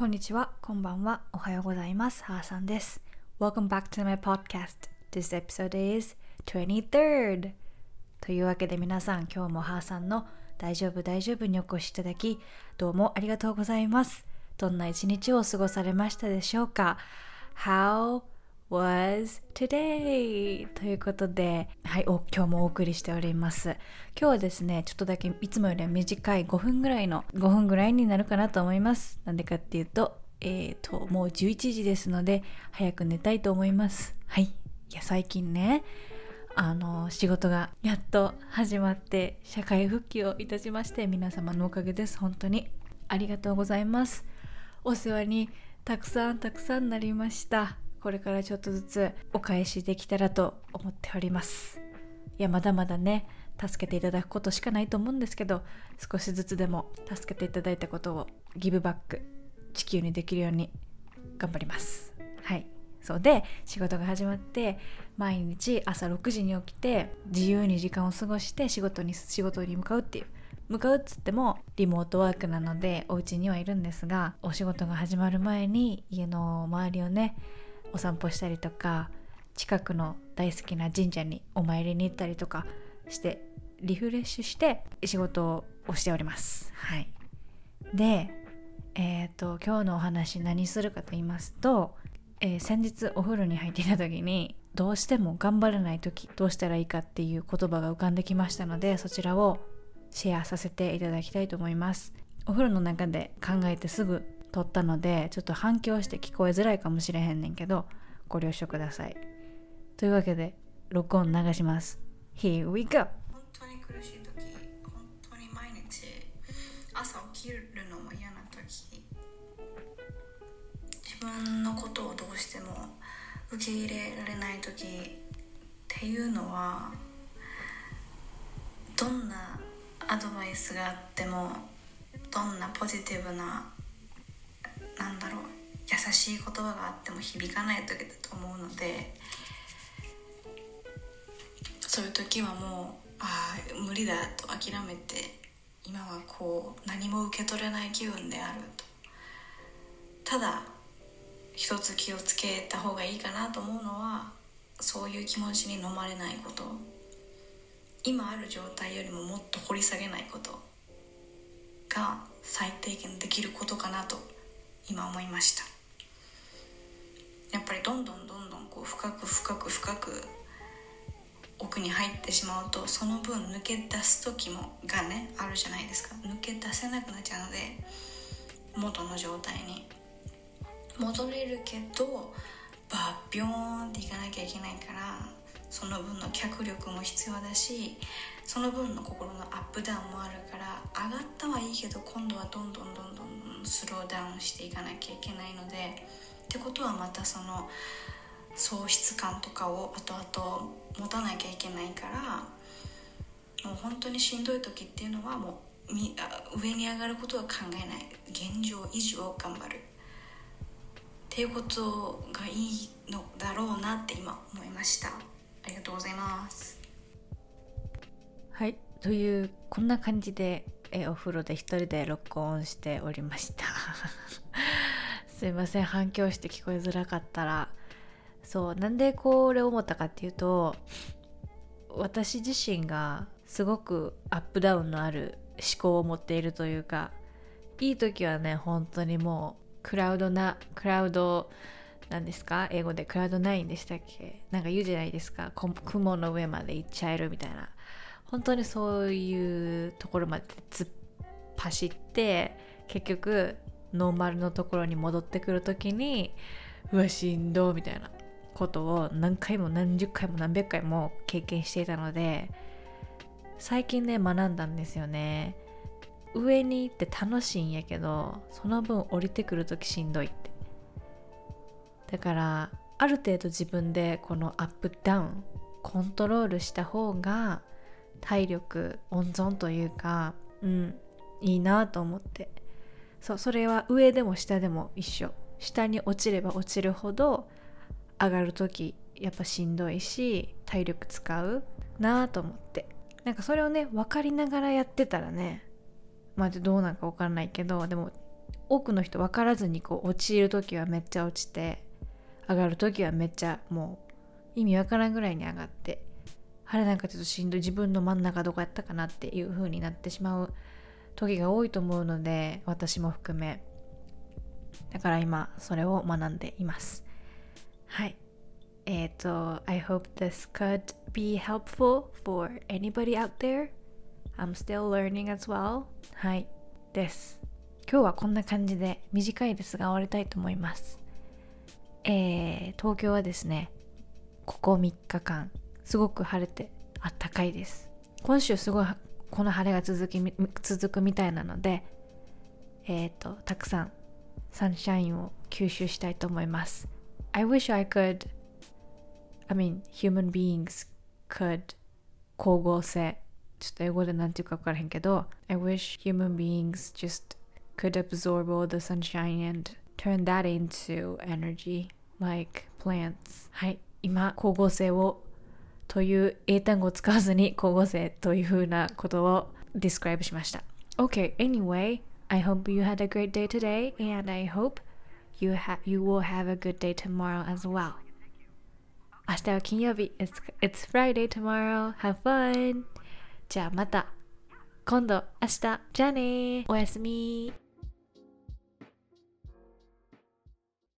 こんにちは、こんばんは、おはようございます。はーさんです。Welcome back to my podcast. This episode is 23rd. というわけで皆さん、今日もはーさんの大丈夫大丈夫にお越しいただき、どうもありがとうございます。どんな一日を過ごされましたでしょうか ?How was today? ということで、はい、今日もお送りしております。今日はですね、ちょっとだけいつもよりは短い5分ぐらいの、5分ぐらいになるかなと思います。なんでかっていうと、えーと、もう11時ですので、早く寝たいと思います。はい。いや、最近ね、あの、仕事がやっと始まって、社会復帰をいたしまして、皆様のおかげです。本当に。ありがとうございます。お世話にたくさんたくさんなりました。これからちょっとずつお返しできたらと思っております。いや、まだまだね、助けていただくことしかないと思うんですけど、少しずつでも助けていただいたことをギブバック、地球にできるように頑張ります。はい。そうで、仕事が始まって、毎日朝6時に起きて、自由に時間を過ごして仕事に、仕事に向かうっていう。向かうっつってもリモートワークなのでお家にはいるんですがお仕事が始まる前に家の周りをねお散歩したりとか近くの大好きな神社にお参りに行ったりとかしてリフレッシュして仕事をしております。はい。でえっ、と今日のお話何するかと言いますと、えー先日お風呂に入っていた時にどうしても頑張れない時どうしたらいいかっていう言葉が浮かんできましたのでそちらをシェアさせていただきたいと思います。お風呂の中で考えてすぐ撮ったのでちょっと反響して聞こえづらいかもしれへんねんけどご了承ください。というわけで録音流します。Here we go! 本当に苦しい時本当に毎日朝起きるのも嫌な時自分のことをどうしても受け入れられない時っていうのはどんなアドバイスがあってもどんなポジティブななんだろう。優しい言葉があっても響かない時だと思うのでそういう時はもうああ無理だと諦めて今はこう何も受け取れない気分であると。ただ一つ気をつけた方がいいかなと思うのはそういう気持ちに飲まれないこと。今ある状態よりももっと掘り下げないことが最低限できることかなと。今思いました。やっぱりどんどんどんどんこう深く深く深く奥に入ってしまうとその分抜け出す時もがねあるじゃないですか。抜け出せなくなっちゃうので元の状態に。戻れるけどバッビョーンっていかなきゃいけないからその分の脚力も必要だしその分の心のアップダウンもあるから上がったはいいけど今度はどんどんどんどんスローダウンしていかなきゃいけないのでってことはまたその喪失感とかを後々持たなきゃいけないからもう本当にしんどい時っていうのはもう上に上がることは考えない。現状維持を頑張る。っていうことがいいのだろうなって今思いました。ありがとうございます。はいというこんな感じでえお風呂で一人で録音しておりました。すいません反響して聞こえづらかったら。そうなんでこれ思ったかっていうと私自身がすごくアップダウンのある思考を持っているというかいい時はね本当にもうクラウドなクラウドなんですか？英語でクラウド9でしたっけ？なんか言うじゃないですか。雲の上まで行っちゃえるみたいな。本当にそういうところまで突っ走って結局ノーマルのところに戻ってくる時にうわしんどみたいなことを何回も何十回も何百回も経験していたので最近ね学んだんですよね。上に行って楽しいんやけどその分降りてくる時しんどいって。だからある程度自分でこのアップダウンコントロールした方が体力温存というかうんいいなと思って。そうそれは上でも下でも一緒。下に落ちれば落ちるほど上がる時やっぱしんどいし体力使うなと思って。なんかそれをね分かりながらやってたらねまあどうなんか分からないけどでも多くの人分からずにこう落ちる時はめっちゃ落ちて上がる時はめっちゃもう意味わからんぐらいに上がってあれなんかちょっとしんどい自分の真ん中どこやったかなっていう風になってしまう時が多いと思うので私も含め。だから今それを学んでいます。はい。えっ、と I hope this could be helpful for anybody out there. I'm still learning as well. はい。です。今日はこんな感じで短いですが終わりたいと思います。えー、東京はですねここ3日間すごく晴れてあったかいです。今週すごいこの晴れが続き続くみたいなのでえっ、ー、とたくさんサンシャインを吸収したいと思います。I wish I could I mean human beings could 光合成。ちょっと英語で何て言うか分からへんけど I wish human beings just could absorb all the sunshine and turn that into energy like plants はい今光合成をという英単語を使わずに光合成というふうなことを describe しました Okay anyway I hope you had a great day today and I hope you, ha you will have a good day tomorrow as well 明日は金曜日 it's, it's Friday tomorrow have fun じゃあまた今度明日じゃあねおやすみ